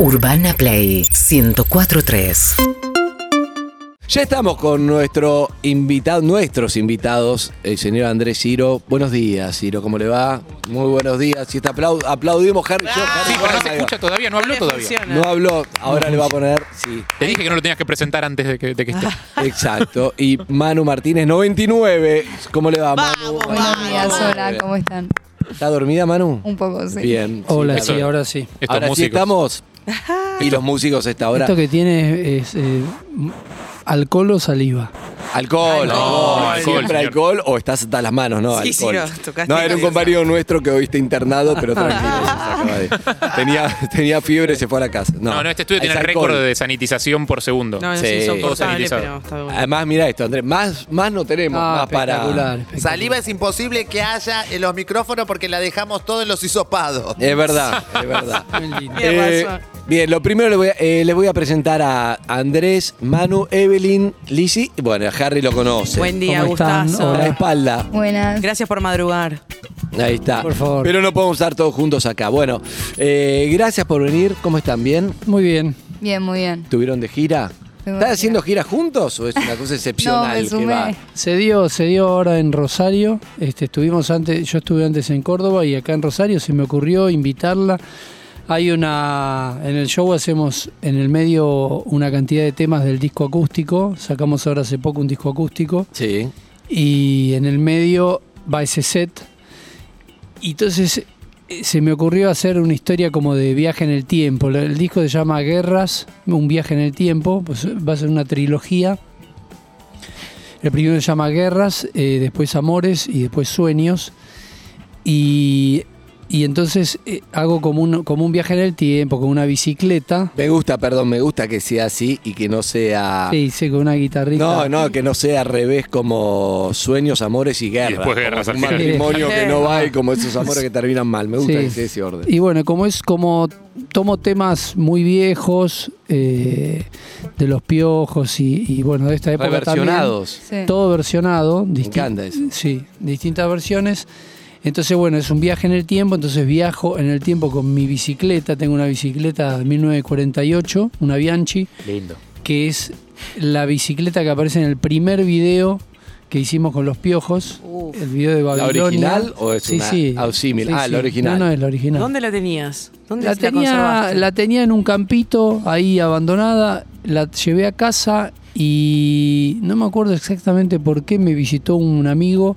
Urbana Play 1043. Ya estamos con nuestro invitado, nuestros invitados, el señor Andrés Ciro. Buenos días, Ciro, ¿cómo le va? Muy buenos días. Si está aplau- aplaudimos, Harry. yo, Harry, Sí, pero no se escucha todavía, no habló todavía. No habló, ahora le va a poner, sí, Te dije que no lo tenías que presentar antes de que, de que esté. exacto. Y Manu Martínez, 99. ¿Cómo le va, Manu? Buenos días, hola. ¿cómo están? ¿Está dormida, Manu? Un poco, sí. Bien. Hola, está sí, bien. ahora sí. Estos Ahora sí músicos. estamos. Y los músicos a esta hora. Esto que tiene es eh, alcohol o saliva. Alcohol, No, alcohol, siempre señor. alcohol o estás hasta las manos, ¿no? Sí, sí, alcohol. no, tocaste no, era un compañero nuestro que hoy está internado, pero tranquilo. se acaba de- tenía, tenía fiebre, se fue a la casa. No, No, no, este estudio tiene es el alcohol. récord de sanitización por segundo. No, es Sí. insoportable, pero está bueno. Además, mira esto, Andrés, más, más no tenemos, Ah, más para... espectacular, espectacular. Saliva es imposible que haya en los micrófonos porque la dejamos todos en los hisopados. Es verdad, es verdad. Muy lindo. Tiene Eh, razón. bien, lo primero le voy a- eh, les voy a presentar a Andrés, Manu, Evelyn, Lizzy. Bueno, a Harry lo conoce. Buen día, ¿Cómo están? gustazo. A la Hola. espalda. Buenas. Gracias por madrugar. Ahí está. Por favor. Pero no podemos estar todos juntos acá. Bueno, eh, gracias por venir. ¿Cómo están? ¿Bien? Muy bien. Bien, muy bien. ¿Tuvieron de gira? Fuimos ¿Están de haciendo gira juntos o es una cosa No, excepcional me que sumé. va? Se dio, se dio ahora en Rosario. Este, estuvimos antes, yo estuve antes en Córdoba y acá en Rosario se me ocurrió invitarla. Hay una, en el show hacemos en el medio una cantidad de temas del disco acústico. Sacamos ahora hace poco un disco acústico. Sí. y en el medio va ese set. Y entonces eh, se me ocurrió hacer una historia como de viaje en el tiempo. El disco se llama Guerras, un viaje en el tiempo, pues va a ser una trilogía. El primero se llama Guerras, eh, después Amores y después Sueños. Y, y entonces eh, hago como un, como un viaje en el tiempo, con una bicicleta. Me gusta, perdón, me gusta que sea así y que no sea... Sí, sí, con una guitarrita. No, no, que no sea al revés como sueños, amores y guerras. después guerras Como al un final. matrimonio que no va y como esos amores que terminan mal. Me gusta Sí. que sea ese orden. Y bueno, como es como tomo temas muy viejos eh, de los piojos y, y, bueno, de esta época Reversionados. Sí. todo versionado. Me disti- encanta eso. Sí, distintas versiones. Entonces, bueno, es un viaje en el tiempo, entonces viajo en el tiempo con mi bicicleta, tengo una bicicleta de 1948, una Bianchi, Lindo. que es la bicicleta que aparece en el primer video que hicimos con los piojos, Uf. el video de ¿La Babilonia. original o es sí, una sí. Sí, Ah, sí. la original. No, no, es la original. ¿Dónde la tenías? ¿Dónde La tenía, la tenía en un campito ahí abandonada, la llevé a casa y no me acuerdo exactamente por qué me visitó un amigo,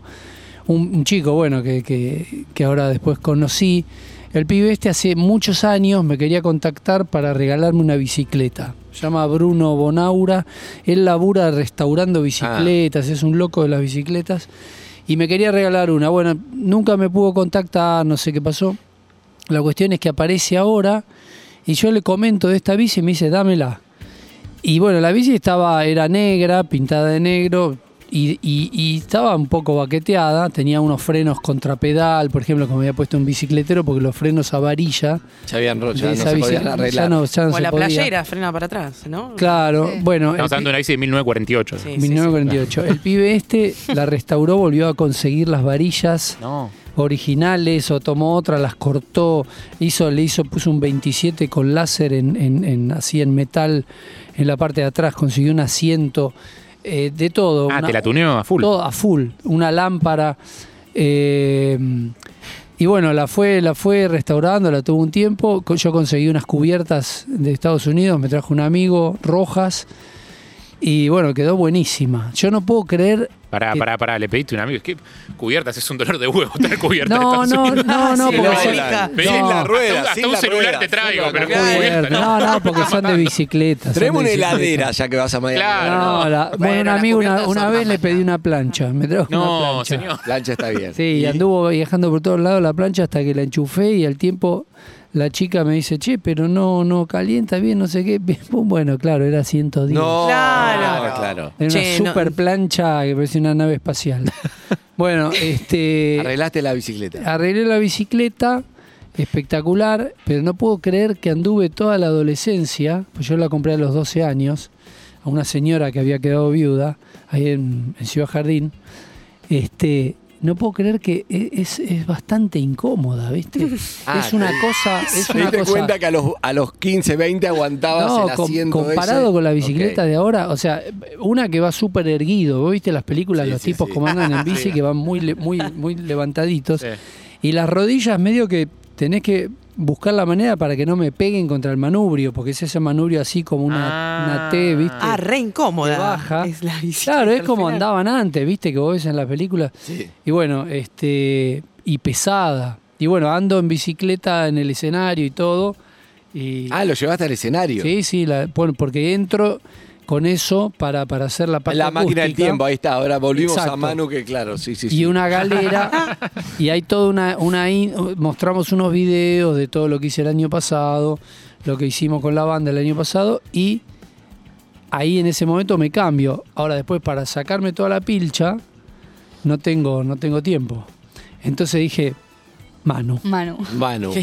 un, un chico, bueno, que, que- que ahora después conocí. El pibe este hace muchos años me quería contactar para regalarme una bicicleta. Se llama Bruno Bonaura. Él labura restaurando bicicletas, es un loco de las bicicletas. Y me quería regalar una. Bueno, nunca me pudo contactar, no sé qué pasó. La cuestión es que aparece ahora y yo le comento de esta bici y me dice, dámela. Y bueno, la bici estaba, era negra, pintada de negro y, y- y estaba un poco baqueteada. Tenía unos frenos contrapedal, por ejemplo, que me había puesto un bicicletero porque los frenos a varilla Ya habían roto, ya no bici ya ya se la podía. playera, frena para atrás, ¿no? Claro, Sí. bueno. Estamos hablando de una bici de 1948. Sí, sí, 1948. El pibe este la restauró, volvió a conseguir las varillas No. originales o tomó otra, las cortó, hizo, le hizo, puso un 27 con láser en, en- en- así en metal en la parte de atrás, consiguió un asiento, eh, de todo. Ah, una- te la tuneó a full. todo a full, una lámpara. eh, y bueno, la fue, la fue restaurando, la tuvo un tiempo. Yo conseguí unas cubiertas de Estados Unidos, me trajo un amigo, rojas. Y bueno, quedó buenísima. Yo no puedo creer. Pará, que- pará, pará, le pediste a un amigo. Es que cubiertas es un dolor de huevo tener cubiertas. No, en no, no, no, Sí, porque son- la rueda, un- hasta un la celular rueda, te traigo, pero rueda. cubiertas, No, no, porque son de bicicleta. Traemos una heladera ya que vas a Miami. Claro. No, la- bueno, Bueno, un amigo una, una vez le pedí una plancha. Me trajo una No, plancha. señor. Plancha está bien. Sí, y anduvo viajando por todos lados la plancha hasta que la enchufé y al tiempo la chica me dice, che, pero no, no calienta bien, no sé qué. Bueno, claro, era 110. No, Claro. claro. Era Che, una no- super plancha que parecía una nave espacial. bueno, este Arreglaste la bicicleta. arreglé la bicicleta, espectacular, pero no puedo creer que anduve toda la adolescencia, pues yo la compré a los 12 años, a una señora que había quedado viuda, ahí en, en Ciudad Jardín. Este, no puedo creer que e- es, es bastante incómoda, ¿viste? Ah, es una cosa, es ¿Te una diste cosa. cuenta que a los, a los 15, 20 aguantabas No, el com- comparado ese? con la bicicleta de ahora, o sea, una que va súper erguido, ¿vos viste las películas, Sí, los sí, tipos sí. como andan en bici Sí. que van muy, muy, muy levantaditos, Sí. y las rodillas medio que tenés que buscar la manera para que no me peguen contra el manubrio, porque es ese manubrio así como una, Ah. una T, ¿viste? Ah, re incómoda. baja. Es la bicicleta Claro, es como final. andaban antes, ¿viste? Que vos ves en las películas. Sí. Y bueno, este y pesada. Y bueno, ando en bicicleta en el escenario y todo. Y Ah, lo llevaste al escenario. sí, sí, la- bueno, porque entro con eso para, para hacer la parte La máquina del tiempo, ahí está. Ahora volvimos a. Manu, que claro, sí, sí. y sí. una galera y hay toda una, una in- mostramos unos videos de todo lo que hice el año pasado lo que hicimos con la banda el año pasado y ahí en ese momento me cambio ahora después para sacarme toda la pilcha no tengo no tengo tiempo entonces dije Manu Manu. Manu.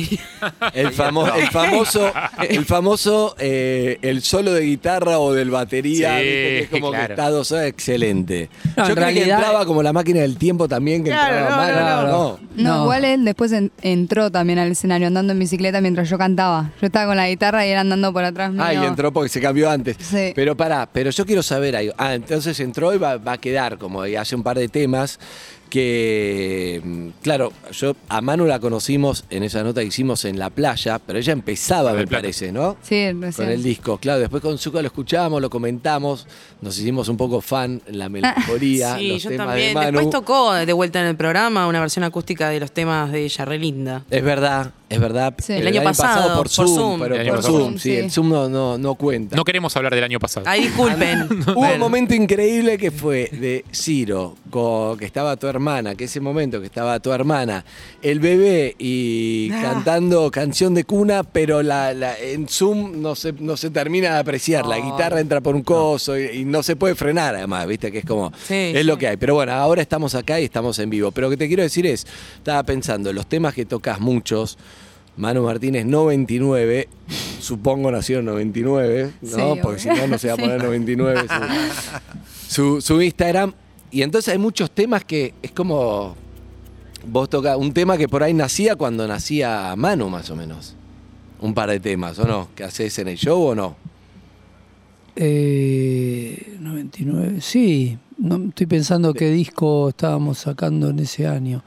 El, famo- el famoso, el famoso eh, el solo de guitarra o del batería, Sí, ¿viste? que es como claro. que está dos horas, excelente. No, Yo creo que realidad- entraba como la máquina del tiempo también, que Claro, entraba no, Manu. no, no. No, No. igual él después en- entró también al escenario andando en bicicleta mientras yo cantaba. Yo estaba con la guitarra y él andando por atrás mío. Ah, y entró porque se cambió antes. Sí. Pero pará, pero yo quiero saber algo. Ah, entonces entró y va, va a quedar como y hace un par de temas que, mm, claro, yo a Manu la conocimos en esa nota que hicimos en la playa, pero ella empezaba, me Plata. parece, ¿no? Sí, Con recién. el disco, claro. Después con Zuka lo escuchamos, lo comentamos, nos hicimos un poco fan la melancolía, Sí, los yo temas también. de Manu. Después tocó de vuelta en el programa una versión acústica de los temas de ella, re linda. Es verdad, es verdad. Sí. El año pasado, por por Zoom, Zoom. pero El por pasado. Zoom, sí, Sí. el Zoom no, no, no cuenta. No queremos hablar del año pasado. Ay, disculpen. Hubo Bueno. un momento increíble que fue de Ciro, que estaba tu hermana, que ese momento que estaba tu hermana, el bebé y Ah. cantando canción de cuna, pero la, la- en Zoom no se, no se termina de apreciar. La guitarra entra por un coso y, y no se puede frenar, además, viste que es como. Sí, es sí. lo que hay. Pero bueno, ahora estamos acá y estamos en vivo. Pero lo que te quiero decir es, estaba pensando, los temas que tocas muchos. Manu Martínez 99, supongo nació en 99, ¿no? Sí, Porque si no, no se va a Sí. poner 99 su, su, su Instagram. Y entonces hay muchos temas que es como. Vos tocas un tema que por ahí nacía cuando nacía Manu, más o menos. Un par de temas, ¿o no? ¿Que haces en el show o no? Eh, 99, sí. No, estoy pensando qué disco estábamos sacando en ese año.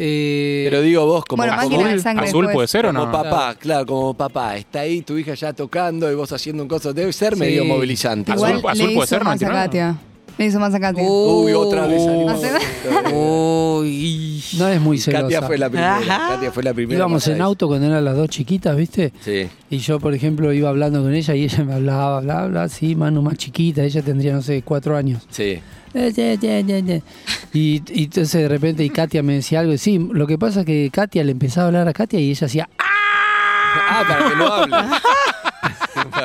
Eh, Pero digo vos, como, Bueno, como- Máquina de Sangre Azul puede ser o como no. papá, claro, como papá. Está ahí tu hija ya tocando y vos haciendo un coso. Debe ser Sí. medio movilizante. Azul- Igual azul le puede hizo ser, más a 99. Katia. Le hizo más a Katia. Uy, otra vez salimos. Hace- Uy. no es muy celosa. Katia fue la primera. Ajá. Katia fue la primera. Íbamos en auto cuando eran las dos chiquitas, ¿viste? Sí. Y yo, por ejemplo, iba hablando con ella y ella me hablaba, bla, bla, sí, Manu más chiquita, ella tendría, no sé, cuatro años. Sí. Eh. Y, y entonces de repente y Katia me decía algo, y sí, lo que pasa es que Katia le empezaba a hablar a Katia y ella hacía, ¡ah! Ah, para que no hable.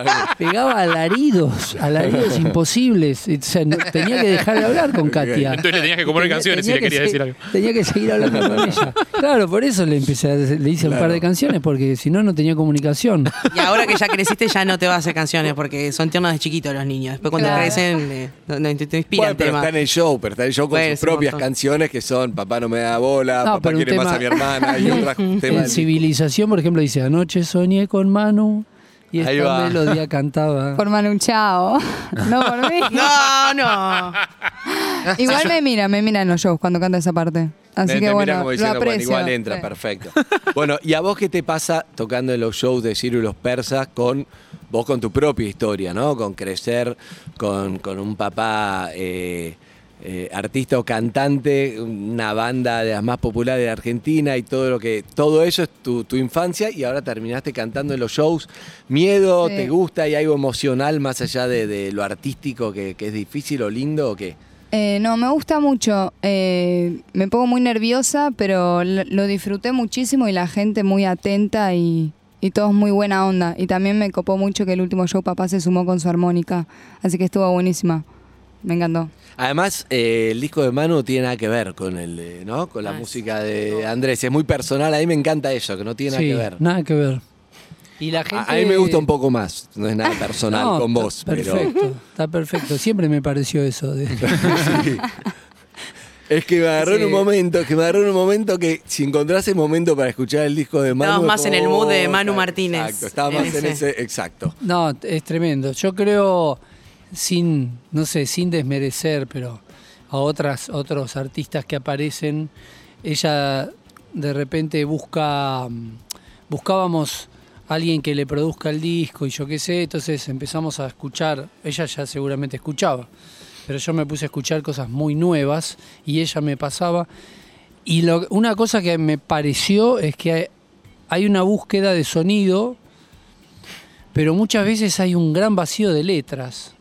pegaba alaridos, alaridos imposibles. O sea, no- tenía que dejar de hablar con Katia. Entonces le tenías que componer Tenía- canciones si tenía le que querías decir algo. Tenía que seguir hablando con ella. Claro, por eso le empecé a, le hice un par de canciones, porque si no, no tenía comunicación. Y ahora que ya creciste ya no te vas a hacer canciones porque son tiernos de chiquitos los niños. Después cuando Claro. crecen no, no, te, te inspiran Bueno, pero está en el show, pero está en el show con sus propias montón. canciones que son Papá no me da bola, No, Papá quiere más tema- a mi hermana y otras temas. En Civilización, por ejemplo, dice, anoche soñé con Manu y Ahí esta va. melodía cantaba. Por Manu Chao. No por mí. No, no. Igual me mira, me mira en los shows cuando canta esa parte. Así Me- que te bueno, mira como lo diciendo, bueno, aprecio. igual entra, Sí. perfecto. Bueno, ¿y a vos qué te pasa tocando en los shows de Ciro y los persas con vos con tu propia historia, ¿no? Con crecer con, con un papá eh, eh, artista o cantante, una banda de las más populares de Argentina y todo lo que. Todo eso es tu, tu infancia y ahora terminaste cantando en los shows. ¿Miedo? Sí. ¿Te gusta? ¿Hay algo emocional más allá de, de lo artístico que, que es difícil o lindo o qué? Eh, no, me gusta mucho. Eh, me pongo muy nerviosa, pero lo, lo disfruté muchísimo y la gente muy atenta y, y todos muy buena onda. Y también me copó mucho que el último show papá se sumó con su armónica, así que estuvo buenísima. Me encantó. Además, eh, el disco de Manu no tiene nada que ver con el, de- ¿no? Con la Ah, música de Andrés. Es muy personal. A mí me encanta eso, que no tiene Sí, nada que ver. nada que ver. Y la A- gente... A, mí me gusta un poco más. No es nada personal No, con vos, pero. Perfecto, está perfecto. Siempre me pareció eso. de- Sí. Es que me agarró en un momento, es que me agarró en un momento que si encontrás el momento para escuchar el disco de Manu. Estabas es más en el mood de oh, Manu Martínez. Exacto, estaba En más en ese. ese, exacto. No, es tremendo. Yo creo, sin, no sé, sin desmerecer, pero a otras, otros artistas que aparecen, ella de repente busca, mm, buscábamos a alguien que le produzca el disco y yo qué sé, entonces empezamos a escuchar, ella ya seguramente escuchaba, pero yo me puse a escuchar cosas muy nuevas y ella me pasaba. Y lo- una cosa que me pareció es que hay, hay una búsqueda de sonido pero muchas veces hay un gran vacío de letras.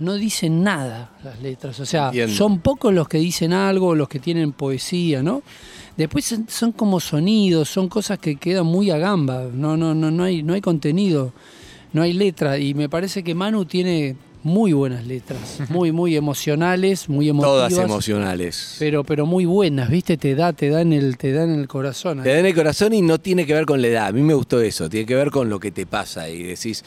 No dicen nada las letras, o sea, Entiendo. son pocos los que dicen algo, los que tienen poesía, ¿no? Después son, son como sonidos, son cosas que quedan muy a gamba, no, no, no, no hay, no hay contenido, no hay letra, y me parece que Manu tiene muy buenas letras, muy, muy emocionales, muy emotivas, Todas emocionales. pero, pero muy buenas, ¿viste? Te da, te da en el, te da en el corazón. Te da en el corazón y no tiene que ver con la edad. A mí me gustó eso, tiene que ver con lo que te pasa y decís,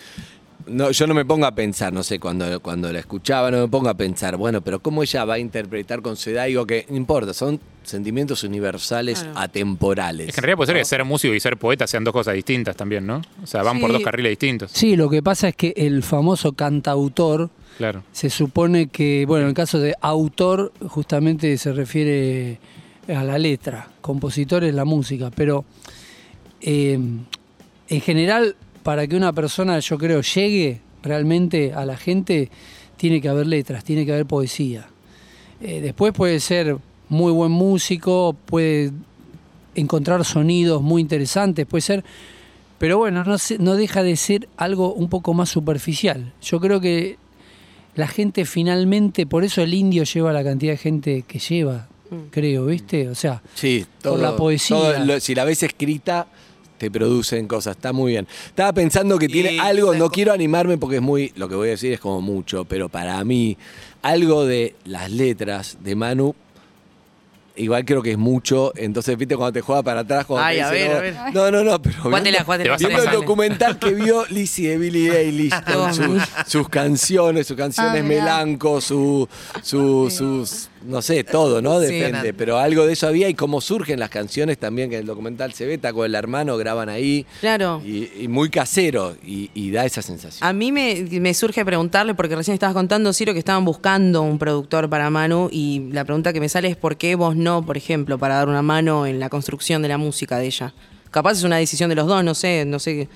no, yo no me pongo a pensar, no sé, cuando, cuando la escuchaba no me pongo a pensar, bueno, pero ¿cómo ella va a interpretar con su edad? Digo que no importa, son sentimientos universales Claro. atemporales. Es que en realidad puede ser que ser músico y ser poeta sean dos cosas distintas también, ¿no? O sea, van por Sí. dos carriles distintos. Sí, lo que pasa es que el famoso cantautor, Claro. Se supone que, bueno, en el caso de autor, justamente se refiere a la letra, compositor es la música, pero eh, en general, para que una persona, yo creo, llegue realmente a la gente, tiene que haber letras, tiene que haber poesía. Eh, después puede ser muy buen músico, puede encontrar sonidos muy interesantes, puede ser pero bueno, no, se- no deja de ser algo un poco más superficial. Yo creo que la gente finalmente, por eso el indio lleva la cantidad de gente que lleva, creo, ¿viste? O sea, Sí, Por la poesía. todo lo- si la ves escrita, te producen cosas. Está muy bien. Estaba pensando que tiene Y algo, no quiero animarme porque es muy, lo que voy a decir es como mucho, pero para mí, algo de las letras de Manu. Igual creo que es mucho, entonces viste cuando te juega para atrás, cuando Ay, te a dice, ver, no, a ver. no, no, no, pero Jugátela, viendo- el documental que vio Lizzie de Billie Eilish con sus, sus canciones, sus canciones Ah, melanco, su, su, sus, no sé, todo, ¿no? Sí. Depende, pero algo de eso había y cómo surgen las canciones también, que en el documental se ve, con el hermano, graban ahí. Claro. Y, y muy casero y, y da esa sensación. A mí me, me surge preguntarle, porque recién estabas contando, Ciro, que estaban buscando un productor para Manu, y la pregunta que me sale es por qué vos no, por ejemplo, para dar una mano en la construcción de la música de ella. Capaz es una decisión de los dos, no sé, no sé.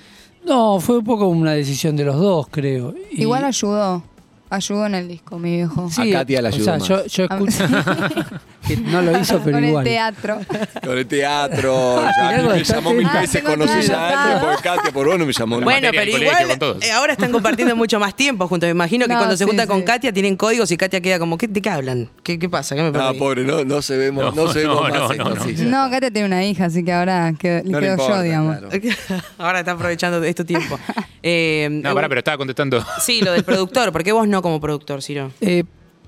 no, fue un poco una decisión de los dos, creo. Y- Igual ayudó. Ayudó en el disco, mi viejo. A Katia la o ayudó sea, más. yo, yo escucho que no lo hizo, pero Con igual. el teatro. Con el teatro, ya a mí me llamó mil veces, Ah, todo a alguien, porque Katia por vos no me llamó. Bueno, materia pero igual con todos. eh, ahora están compartiendo mucho más tiempo juntos. Me imagino que No, cuando se sí, juntan con sí. Katia tienen códigos y Katia queda como, ¿qué, ¿de qué hablan? ¿Qué, qué pasa? ¿Qué me Ah, pobre, no, no se vemos, no, No, se vemos no, más no, esto, no, no. sí, sí. No, Katia tiene una hija, así que ahora quedo, le quedo importa, yo, digamos. claro. ahora está aprovechando de este tiempo. Eh, No, pará, pero estaba contestando. Sí, lo del productor. ¿Por qué vos no como productor, Ciro? Eh,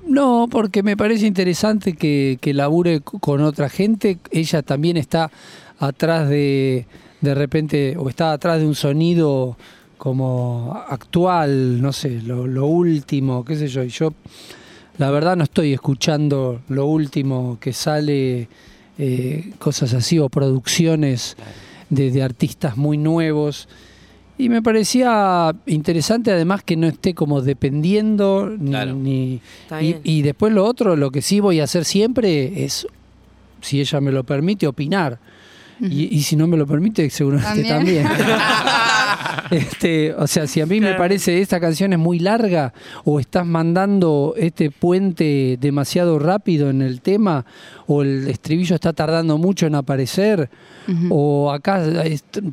no, porque me parece interesante que, que labure con otra gente. Ella también está atrás de, de repente, o está atrás de un sonido como actual, no sé, lo, último, qué sé yo. Y yo, la verdad, no estoy escuchando lo último que sale, eh, cosas así, o producciones de artistas muy nuevos. Y me parecía interesante además que no esté como dependiendo ni... Claro. ni- y después lo otro, lo que sí voy a hacer siempre es, si ella me lo permite, opinar. Y, y si no me lo permite, seguramente También. también. este, o sea, si a mí me parece esta canción es muy larga o estás mandando este puente demasiado rápido en el tema o el estribillo está tardando mucho en aparecer o acá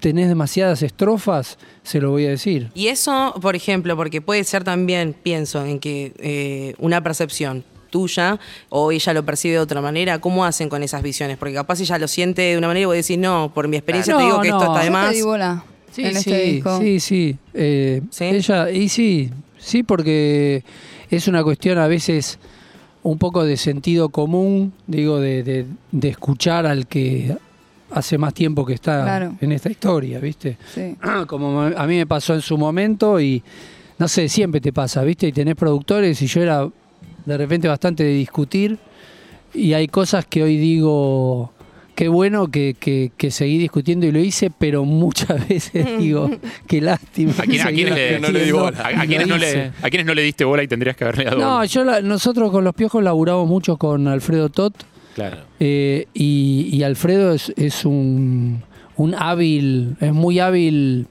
tenés demasiadas estrofas, se lo voy a decir. Y eso, por ejemplo, porque puede ser también, pienso, en que eh, una percepción tuya o ella lo percibe de otra manera, ¿cómo hacen con esas visiones? Porque capaz ella lo siente de una manera y vos decís, no, por mi experiencia No, te digo que esto está de más. te Sí, en sí, este disco. sí, sí. Eh, ¿Sí? Ella, y sí, sí, porque es una cuestión a veces un poco de sentido común, digo, de, de- de escuchar al que hace más tiempo que está Claro. en esta historia, ¿viste? Sí. Como a mí me pasó en su momento y no sé, siempre te pasa, ¿viste? Y tenés productores y yo era de repente bastante de discutir y hay cosas que hoy digo, qué bueno que, que- que seguí discutiendo y lo hice, pero muchas veces digo, qué lástima. ¿A, quién- a quiénes no le di bola. a- a quiénes Lo no le- hice. a quiénes no le diste bola y tendrías que haberle dado No, bola? yo la- nosotros con los piojos laburamos mucho con Alfredo Tot. Claro. eh, y, y Alfredo es, es un, un hábil, es muy hábil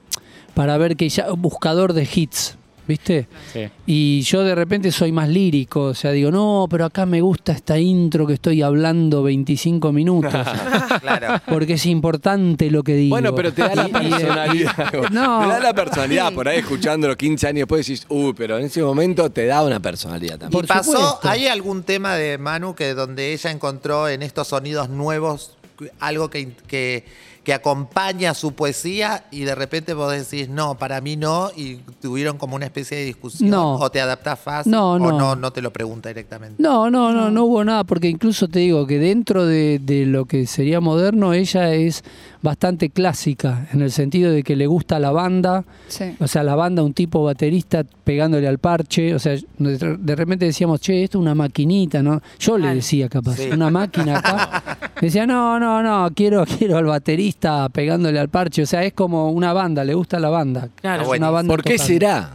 para ver que ya, buscador de hits, ¿viste? Sí. Y yo de repente soy más lírico, o sea, digo, no, pero acá me gusta esta intro que estoy hablando 25 minutos, Claro. porque es importante lo que digo. Bueno, pero te da la Y- y- personalidad. No. Te da la personalidad. Por ahí escuchándolo 15 años después decís, uy, pero en ese momento te da una personalidad ¿Y también. Por pasó, supuesto. hay algún tema de Manu que donde ella encontró en estos sonidos nuevos algo que, que, que acompaña su poesía y de repente vos decís, no, para mí no, y tuvieron como una especie de discusión? No. ¿O te adaptás fácil? No, ¿O no. no, te lo pregunta directamente? No, no, no, no hubo nada, porque incluso te digo que dentro de, de lo que sería moderno, ella es bastante clásica, en el sentido de que le gusta la banda, Sí. o sea, la banda, un tipo baterista pegándole al parche, o sea, de repente decíamos, che, esto es una maquinita, ¿no? Yo le decía capaz, Sí. una máquina acá. Decía, no, no, no, quiero, quiero al baterista pegándole al parche, o sea, es como una banda, le gusta la banda. Claro. Es una banda ¿Por qué será?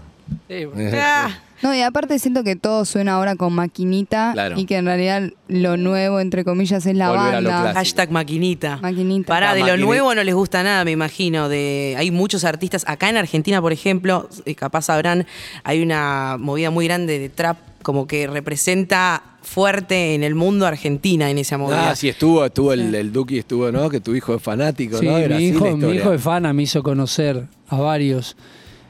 Sí, bueno. Ah, No, y aparte siento que todo suena ahora con maquinita Claro. y que en realidad lo nuevo, entre comillas, es la Volver a lo banda. Hashtag maquinita. Maquinita. Pará, Ah, de lo nuevo no les gusta nada, me imagino. De, hay muchos artistas. Acá en Argentina, por ejemplo, eh, capaz sabrán, hay una movida muy grande de trap, como que representa fuerte en el mundo Argentina en esa movida. Ah, sí, estuvo, estuvo el, el Duki, estuvo, ¿no? Que tu hijo es fanático, Sí, ¿no? Era mi hijo, mi hijo de fana me hizo conocer a varios.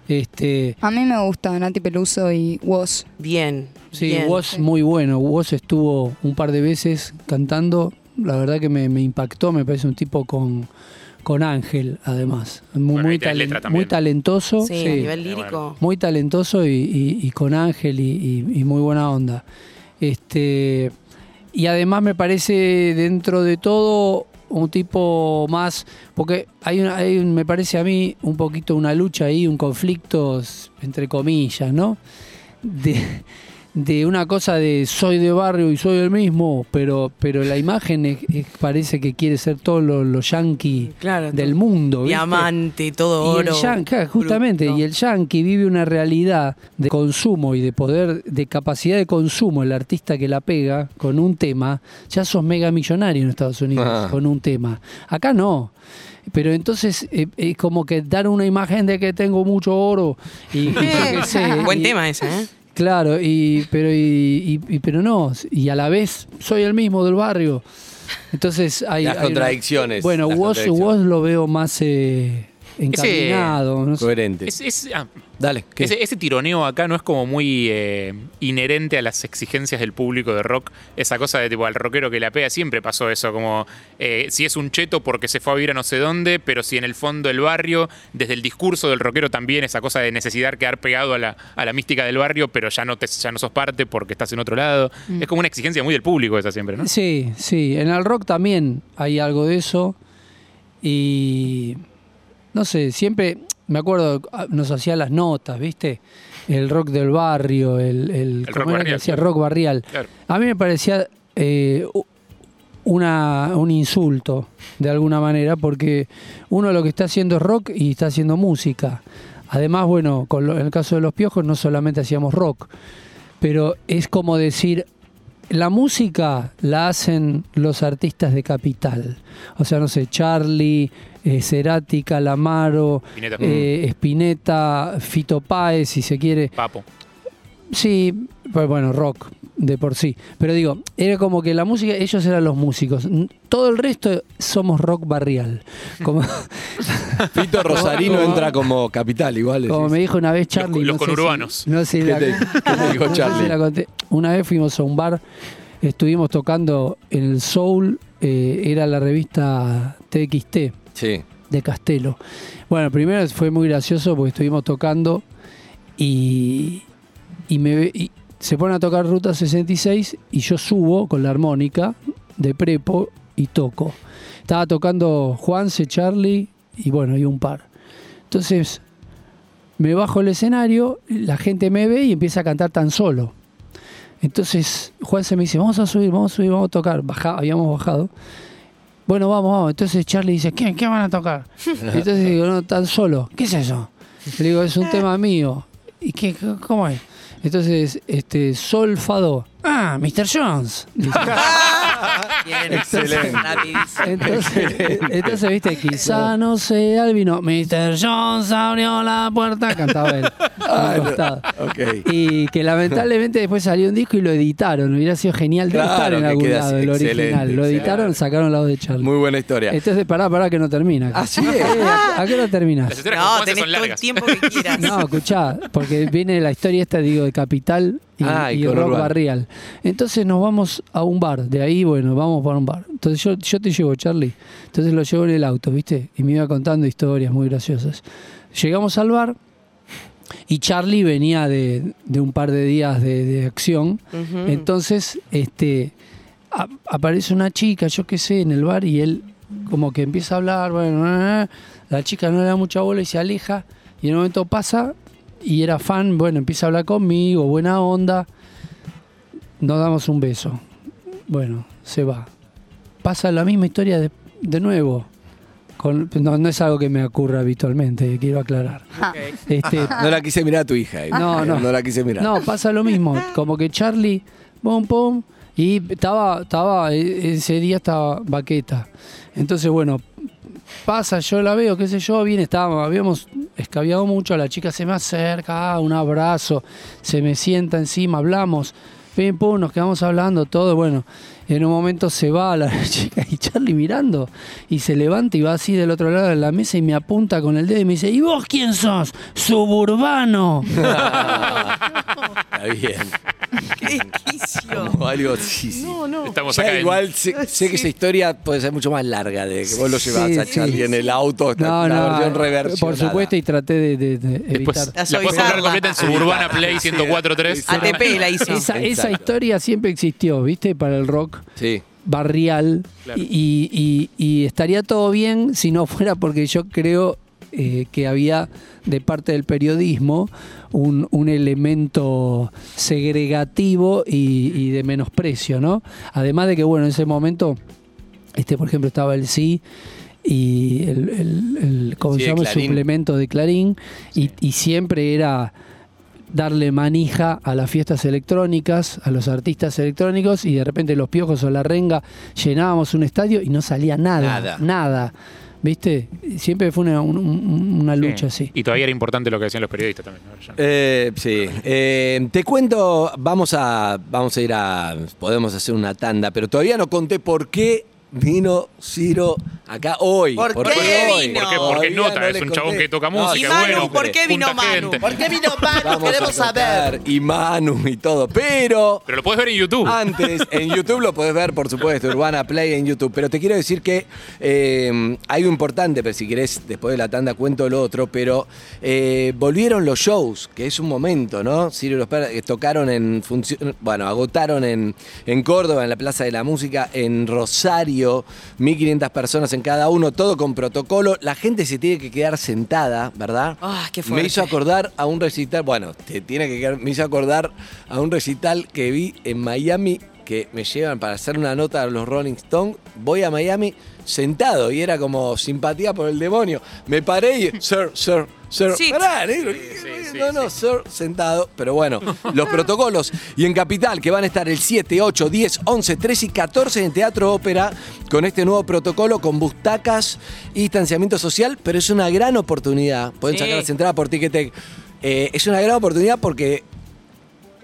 Este, A mí me gusta Nati Peluso y Woz. Bien. sí, bien. Woz muy bueno. Woz estuvo un par de veces cantando. La verdad que me, me impactó. Me parece un tipo con, con ángel, además. Muy, Bueno, muy, talentoso. Sí, sí. a nivel lírico. Muy talentoso y, y- y con ángel y, y- y muy buena onda. Este, y además me parece dentro de todo un tipo más, porque hay, una, hay un- me parece a mí un poquito una lucha ahí, un conflicto entre comillas, ¿no? De una cosa de soy de barrio y soy el mismo, pero, pero la imagen es- es- parece que quiere ser todo lo, lo yankee Claro, del mundo. ¿viste? Diamante, todo Y el oro. claro, justamente, bruto. y el yankee vive una realidad de consumo y de poder, de capacidad de consumo, el artista que la pega con un tema, ya sos mega millonario en Estados Unidos Ah. con un tema. Acá no. Pero entonces eh, es como que dar una imagen de que tengo mucho oro y, y yo qué sé, Buen y- tema ese, ¿eh? Claro, y pero y, y- y- pero no, y a la vez soy el mismo del barrio. Entonces hay Las hay una- contradicciones, bueno, las vos, contradicciones. vos lo veo más eh, encaminado. no sé. Coherente. Es- es- ah, Dale, ¿qué? Ese, ese tironeo acá no es como muy eh, inherente a las exigencias del público de rock. Esa cosa de tipo al rockero que la pega siempre pasó eso, como eh, si es un cheto porque se fue a vivir a no sé dónde, pero si en el fondo del barrio, desde el discurso del rockero también, esa cosa de necesidad quedar pegado a la, a la mística del barrio, pero ya no, te, ya no sos parte porque estás en otro lado. Es como una exigencia muy del público esa siempre, ¿no? Sí, sí, en el rock también hay algo de eso. Y no sé, siempre me acuerdo, ah, nos hacía las notas, ¿viste? El rock del barrio, el, el, El ¿cómo rock era que barrial, decía? claro. rock barrial. Claro. A mí me parecía eh, una, un insulto, de alguna manera, porque uno lo que está haciendo es rock y está haciendo música. Además, bueno, con lo- en el caso de los piojos no solamente hacíamos rock, pero es como decir, la música la hacen los artistas de capital. O sea, no sé, Charlie, eh, Cerati, Calamaro, Spinetta. eh, Spinetta, Fito Páez, si se quiere. Papo. Sí, pues bueno, rock de por sí. Pero digo, era como que la música, ellos eran los músicos. Todo el resto somos rock barrial. Como, Fito Rosarino como- entra como capital, igual. como decís. me dijo una vez Charlie. los no sé conurbanos. si- no sé ¿Qué la- te- qué te dijo no sé Charlie? si la conté. Una vez fuimos a un bar, estuvimos tocando en el Soul, eh, era la revista TXT Sí. de Castelo. Bueno, primero fue muy gracioso porque estuvimos tocando y, y me ve- y se pone a tocar Ruta 66 y yo subo con la armónica de prepo y toco. Estaba tocando Juanse, Charlie y bueno, y un par. Entonces me bajo el escenario, la gente me ve y empieza a cantar tan solo. Entonces Juan se me dice, vamos a subir, vamos a subir, vamos a tocar. Baja, habíamos bajado. Bueno, vamos, vamos. Entonces Charlie dice, ¿qué, qué van a tocar? Entonces digo, no, tan solo. ¿Qué es eso? Le digo, es un tema mío. ¿Y qué, cómo es? Entonces, este, Sol Fa Do. Ah, Mr. Jones. Bien, Excelente. rapidísimo. Entonces, entonces, viste, quizá no sea el vino. Mr. Jones abrió la puerta, cantaba él. al costado. Ok. Y que lamentablemente después salió un disco y lo editaron. Hubiera sido genial de Claro, estar en que algún queda lado, el excelente, original. Lo editaron, claro. sacaron la voz de Charlie. Muy buena historia. Entonces, pará, pará, que no termina. Así es. Eh, ¿A, a qué hora historias No, Juanse tenés son todo el largas. tiempo que quieras. No, escuchá, porque viene la historia esta, digo, de Capital y, Ah, y Rock. Barrial. Entonces nos vamos a un bar, de ahí, bueno, vamos para un bar. Entonces yo, yo te llevo, Charlie. Entonces lo llevo en el auto, ¿viste? Y me iba contando historias muy graciosas. Llegamos al bar y Charlie venía de, de un par de días de, de acción. Entonces, este, a- aparece una chica, yo qué sé, en el bar y él como que empieza a hablar, bueno, ah, ah, la chica no le da mucha bola y se aleja y en un momento pasa y era fan, bueno, empieza a hablar conmigo, buena onda, nos damos un beso. Bueno, se va. Pasa la misma historia de, de nuevo. Con- no, no es algo que me ocurra habitualmente, quiero aclarar. Este, No la quise mirar a tu hija. eh. No, no. No la quise mirar. no, pasa lo mismo. Como que Charlie, pum, pum, y estaba, estaba, e- ese día estaba baqueta. Entonces, bueno, pasa, yo la veo, qué sé yo, bien, estábamos, habíamos escabiado mucho, la chica se me acerca, ah, un abrazo, se me sienta encima, hablamos, pim, pum, nos quedamos hablando, todo, bueno. En un momento se va la chica y Charlie mirando y se levanta y va así del otro lado de la mesa y me apunta con el dedo y me dice, ¿y vos quién sos? Suburbano. Está bien. ¡Qué! Como algo sí, sí. No, no. Estamos Ya acá en- igual sé, sé que esa historia puede ser mucho más larga de que vos lo llevas Sí, a sí, Charlie en el auto, esta- No, la no, versión eh, reversión. por supuesto, y traté de, de- de Después evitar. La la puedes comprar suavizarla. completa en Suburbana Play 1043. ATP la hizo. Esa, esa Exacto. historia siempre existió, ¿viste? Para el rock Sí. barrial. Claro. Y, y- y estaría todo bien si no fuera porque yo creo eh, que había de parte del periodismo un, un elemento segregativo y, y de menosprecio, ¿no? Además de que, bueno, en ese momento, este, por ejemplo, estaba el sí y el, el- el- ¿cómo Sí, se de llama? el Clarín. suplemento de Clarín y, y siempre era darle manija a las fiestas electrónicas, a los artistas electrónicos y de repente los piojos o la renga llenábamos un estadio y no salía nada, Nada. nada. ¿Viste? Siempre fue una, un- un- una lucha Sí. así. Y todavía era importante lo que decían los periodistas también. Eh, sí. Eh, te cuento, vamos a, vamos a ir a, podemos hacer una tanda, pero todavía no conté por qué vino Ciro acá hoy. ¿Por ¿Por qué hoy? vino? ¿Por qué? Porque Todavía nota, no es un chabón conté. que toca No, música, Y es Manu, bueno. ¿por qué vino junta Manu? gente. ¿Por qué vino Manu? Vamos Queremos a saber. y Manu y todo, pero Pero lo puedes ver en YouTube. Antes, en YouTube lo podés ver, por supuesto, Urbana Play en YouTube. Pero te quiero decir que eh, algo importante, pero si querés, después de la tanda cuento lo otro. Pero eh, volvieron los shows, que es un momento, ¿no? Ciro y los Perras, que tocaron en función. Bueno, agotaron en, en Córdoba, en la Plaza de la Música, en Rosario, 1500 personas en cada uno, todo con protocolo. La gente se tiene que quedar sentada, ¿verdad? Ah, qué Me fuerte. hizo acordar a un recital, bueno, te tiene que quedar- me hizo acordar a un recital que vi en Miami que me llevan para hacer una nota a los Rolling Stones. Voy a Miami sentado y era como simpatía por el demonio. Me paré y, sir, sir, sir. Sí. Pará, negro. sí, no, no, sir, sentado. Pero bueno, los protocolos. Y en Capital, que van a estar el 7, 8, 10, 11, 13 y 14 en Teatro Ópera con este nuevo protocolo, con bustacas y distanciamiento social. Pero es una gran oportunidad. Pueden Sí. sacar las entradas por Ticketek. Eh, es una gran oportunidad porque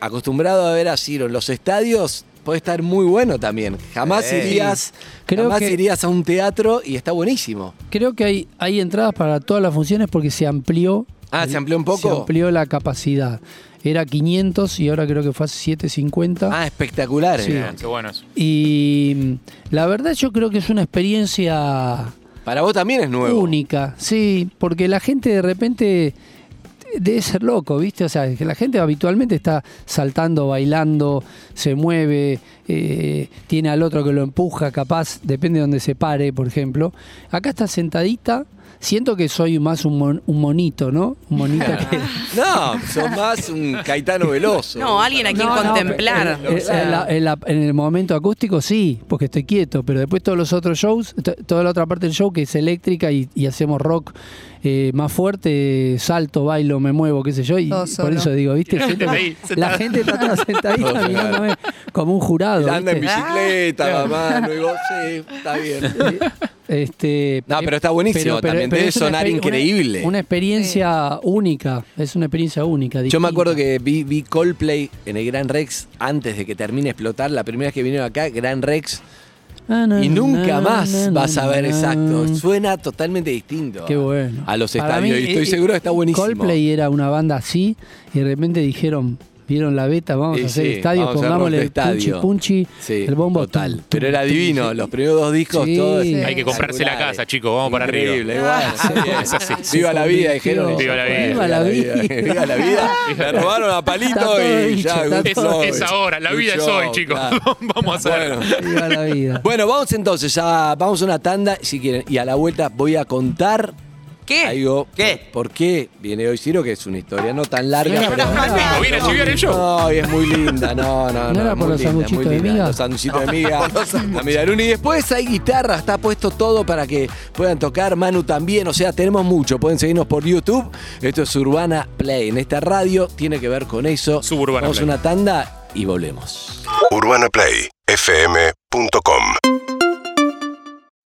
acostumbrado a ver a Ciro en los estadios, puede estar muy bueno también. Jamás irías, Creo jamás que- irías a un teatro y está buenísimo. Creo que hay, hay entradas para todas las funciones porque se amplió. Ah, ¿se amplió un poco? Se amplió la capacidad. Era 500 y ahora creo que fue a 750. Ah, espectacular. Sí. era. Qué bueno eso. Y mm, la verdad yo creo que es una experiencia Para vos también es nuevo. única, sí, porque la gente de repente debe ser loco, ¿viste? O sea, que la gente habitualmente está saltando, bailando, se mueve, eh, tiene al otro que lo empuja, capaz, depende de donde se pare, por ejemplo. Acá está sentadita Siento que soy más un, mon- un monito, ¿no? Un monito que... No, sos más un Caetano Veloso. No, alguien a quien No, no, contemplar. eh, en, la- en la- en el momento acústico sí, porque estoy quieto, pero después todos los otros shows, to- toda la otra parte del show que es eléctrica y, y hacemos rock eh, más fuerte, salto, bailo, me muevo, qué sé yo, y por eso digo, ¿viste? Siento- la gente está toda sentadita Todo mirándome como un jurado. Anda en bicicleta, mamá, no digo, sí, está bien. Este, No, pero está buenísimo, también debe es una sonar increíble. Una, experiencia única, es una experiencia única. Yo me acuerdo que vi, vi Coldplay en el Gran Rex antes de que termine de explotar. La primera vez que vinieron acá, Gran Rex. Y nunca más vas a ver exacto. Suena totalmente distinto. Qué bueno. A los Para estadios. mí, y estoy eh, seguro que está buenísimo. Coldplay era una banda así y de repente dijeron, vieron la beta, vamos Sí, a hacer sí, estadios, hacer pongámosle el punchi estadio. punchi, Sí, el bombo. total. tum, Pero era divino. Los primeros dos discos, Sí. todos. Sí. Hay que comprarse la casa, chicos, vamos para arriba. Increíble, igual. sí, Es así. Viva la vida, dijeron. Viva la vida. Viva la vida. Viva la vida. Me robaron a palito y ya. Es, ahora, la vida es hoy, chicos. Vamos a. Bueno. Viva la vida. Bueno, vamos entonces, a, vamos a una tanda, si quieren, y a la vuelta voy a contar ¿Qué? algo. ¿Qué? ¿Por qué viene hoy Ciro? Que es una historia no tan larga, No, pero. Chico, viene a chiviar el show. No, y es muy linda, no, no, no. ¿No era es por los sanguchitos de miga? Los sanguchitos de miga. la migaluna. Y después hay guitarra, está puesto todo para que puedan tocar. Manu también, o sea, tenemos mucho. Pueden seguirnos por YouTube. Esto es Urbana Play. En esta radio tiene que ver con eso. Suburbana Vamos Play. una tanda y volvemos. UrbanaPlayFM.com